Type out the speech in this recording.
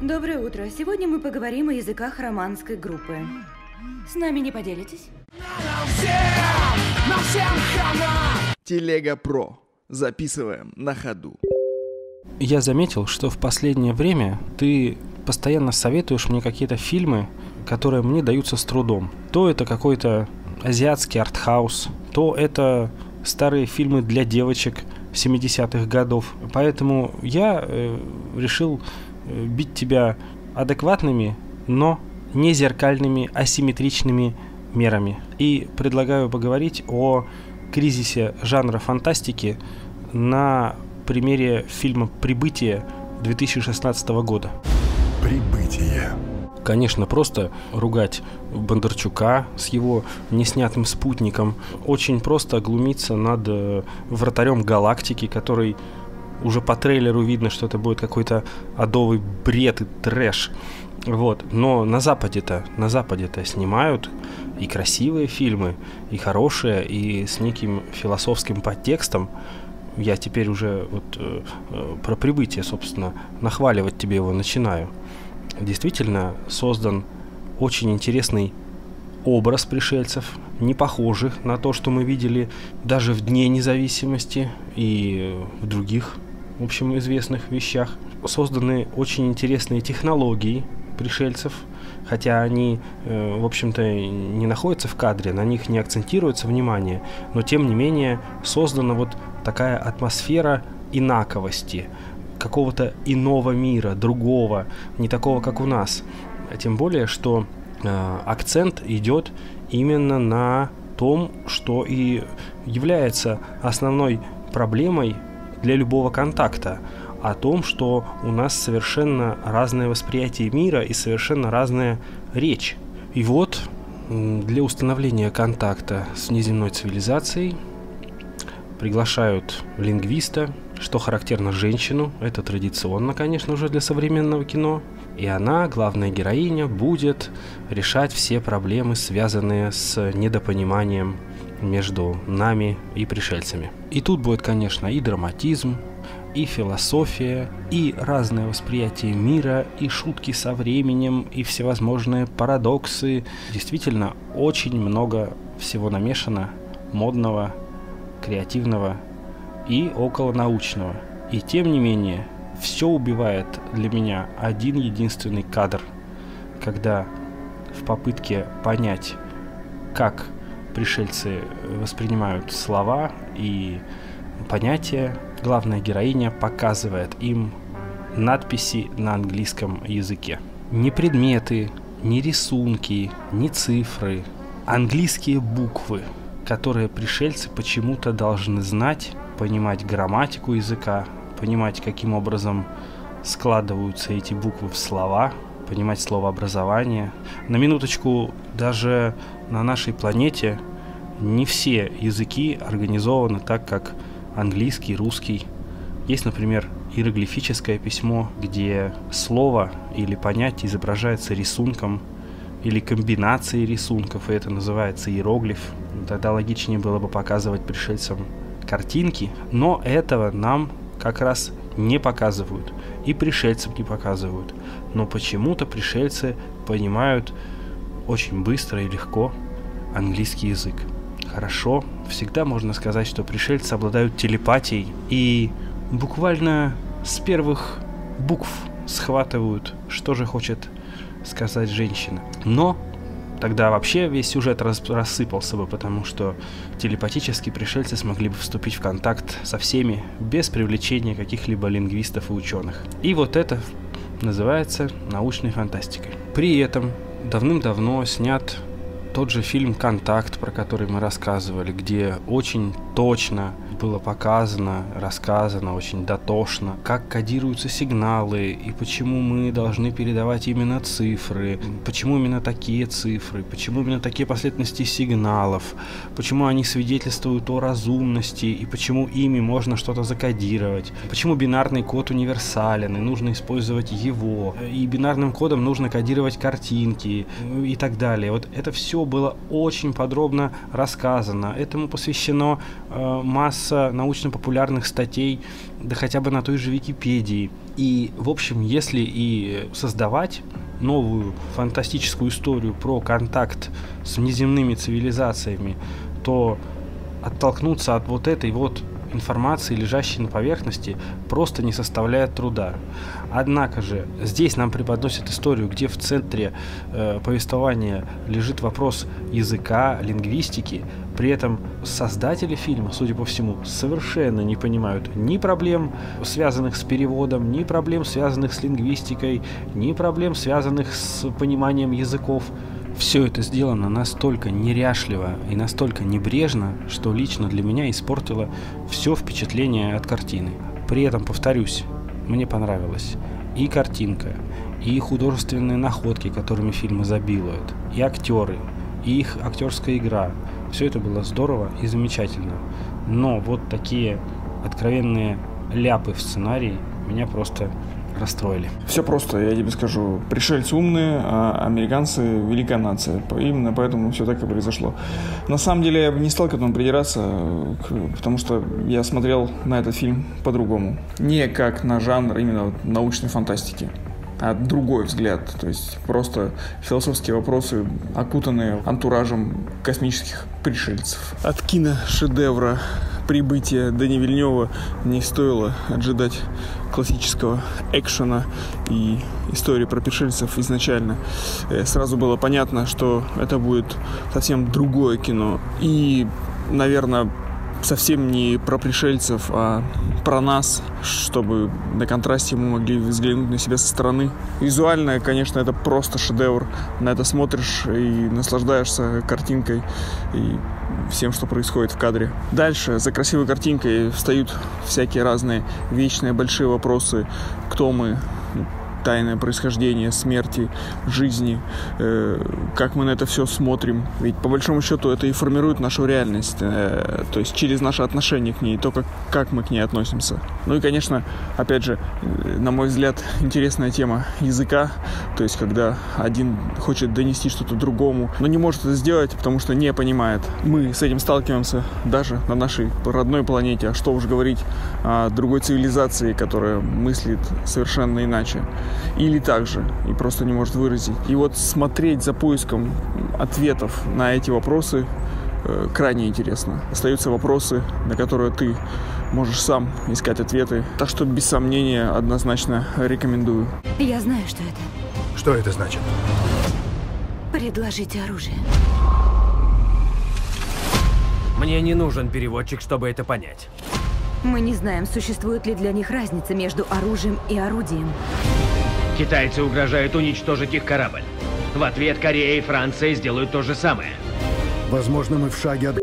Доброе утро. Сегодня мы поговорим о языках романской группы. С нами не поделитесь? Телега Про. Записываем на ходу. Я заметил, что в последнее время ты постоянно советуешь мне какие-то фильмы, которые мне даются с трудом. То это какой-то азиатский артхаус, то это старые фильмы для девочек 70-х годов. Поэтому я э, решил бить тебя адекватными, но не зеркальными, асимметричными мерами. И предлагаю поговорить о кризисе жанра фантастики на примере фильма «Прибытие» 2016 года. Прибытие. Конечно, просто ругать Бондарчука с его неснятым спутником. Очень просто глумиться над э, вратарем галактики, который уже по трейлеру видно, что это будет какой-то адовый бред и трэш. Вот. Но на Западе-то, на Западе-то снимают и красивые фильмы, и хорошие, и с неким философским подтекстом. Я теперь уже вот э, э, про прибытие, собственно, нахваливать тебе его начинаю действительно создан очень интересный образ пришельцев, не похожих на то, что мы видели даже в Дне независимости и в других, в общем, известных вещах. Созданы очень интересные технологии пришельцев, хотя они, э, в общем-то, не находятся в кадре, на них не акцентируется внимание, но тем не менее создана вот такая атмосфера инаковости – какого-то иного мира, другого, не такого, как у нас. Тем более, что э, акцент идет именно на том, что и является основной проблемой для любого контакта, о том, что у нас совершенно разное восприятие мира и совершенно разная речь. И вот для установления контакта с неземной цивилизацией приглашают лингвиста, что характерно женщину, это традиционно, конечно, уже для современного кино. И она, главная героиня, будет решать все проблемы, связанные с недопониманием между нами и пришельцами. И тут будет, конечно, и драматизм, и философия, и разное восприятие мира, и шутки со временем, и всевозможные парадоксы. Действительно, очень много всего намешано модного, креативного и околонаучного. И тем не менее, все убивает для меня один единственный кадр, когда в попытке понять, как пришельцы воспринимают слова и понятия, главная героиня показывает им надписи на английском языке. Не предметы, не рисунки, не цифры, английские буквы, которые пришельцы почему-то должны знать понимать грамматику языка, понимать, каким образом складываются эти буквы в слова, понимать словообразование. На минуточку, даже на нашей планете не все языки организованы так, как английский, русский. Есть, например, иероглифическое письмо, где слово или понятие изображается рисунком или комбинацией рисунков, и это называется иероглиф. Тогда логичнее было бы показывать пришельцам картинки, но этого нам как раз не показывают и пришельцам не показывают. Но почему-то пришельцы понимают очень быстро и легко английский язык. Хорошо, всегда можно сказать, что пришельцы обладают телепатией и буквально с первых букв схватывают, что же хочет сказать женщина. Но тогда вообще весь сюжет рас рассыпался бы, потому что телепатически пришельцы смогли бы вступить в контакт со всеми без привлечения каких-либо лингвистов и ученых. И вот это называется научной фантастикой. При этом давным-давно снят тот же фильм «Контакт», про который мы рассказывали, где очень точно было показано, рассказано очень дотошно, как кодируются сигналы и почему мы должны передавать именно цифры, почему именно такие цифры, почему именно такие последовательности сигналов, почему они свидетельствуют о разумности и почему ими можно что-то закодировать, почему бинарный код универсален и нужно использовать его, и бинарным кодом нужно кодировать картинки и так далее. Вот это все было очень подробно рассказано. Этому посвящено э, масса научно-популярных статей, да хотя бы на той же Википедии. И, в общем, если и создавать новую фантастическую историю про контакт с внеземными цивилизациями, то оттолкнуться от вот этой вот информации, лежащей на поверхности, просто не составляет труда. Однако же здесь нам преподносят историю, где в центре э, повествования лежит вопрос языка, лингвистики. При этом создатели фильма, судя по всему, совершенно не понимают ни проблем, связанных с переводом, ни проблем, связанных с лингвистикой, ни проблем, связанных с пониманием языков. Все это сделано настолько неряшливо и настолько небрежно, что лично для меня испортило все впечатление от картины. При этом, повторюсь, мне понравилось и картинка, и художественные находки, которыми фильм изобилует, и актеры, и их актерская игра. Все это было здорово и замечательно. Но вот такие откровенные ляпы в сценарии меня просто расстроили. Все просто, я тебе скажу. Пришельцы умные, а американцы великая нация. Именно поэтому все так и произошло. На самом деле я бы не стал к этому придираться, потому что я смотрел на этот фильм по-другому. Не как на жанр именно научной фантастики а другой взгляд. То есть просто философские вопросы, окутанные антуражем космических пришельцев. От киношедевра прибытия Дани Вильнева не стоило ожидать классического экшена и истории про пришельцев изначально. Э, сразу было понятно, что это будет совсем другое кино. И, наверное, совсем не про пришельцев, а про нас, чтобы на контрасте мы могли взглянуть на себя со стороны. Визуально, конечно, это просто шедевр. На это смотришь и наслаждаешься картинкой и всем, что происходит в кадре. Дальше за красивой картинкой встают всякие разные вечные большие вопросы. Кто мы? Тайное происхождение смерти, жизни, э, как мы на это все смотрим. Ведь по большому счету это и формирует нашу реальность, э, то есть через наше отношение к ней, то, как, как мы к ней относимся. Ну и, конечно, опять же, э, на мой взгляд, интересная тема языка, то есть когда один хочет донести что-то другому, но не может это сделать, потому что не понимает. Мы с этим сталкиваемся даже на нашей родной планете, а что уж говорить о другой цивилизации, которая мыслит совершенно иначе или так же, и просто не может выразить. И вот смотреть за поиском ответов на эти вопросы э, крайне интересно. Остаются вопросы, на которые ты можешь сам искать ответы. Так что без сомнения однозначно рекомендую. Я знаю, что это. Что это значит? Предложите оружие. Мне не нужен переводчик, чтобы это понять. Мы не знаем, существует ли для них разница между оружием и орудием. Китайцы угрожают уничтожить их корабль. В ответ Корея и Франция сделают то же самое. Возможно, мы в шаге от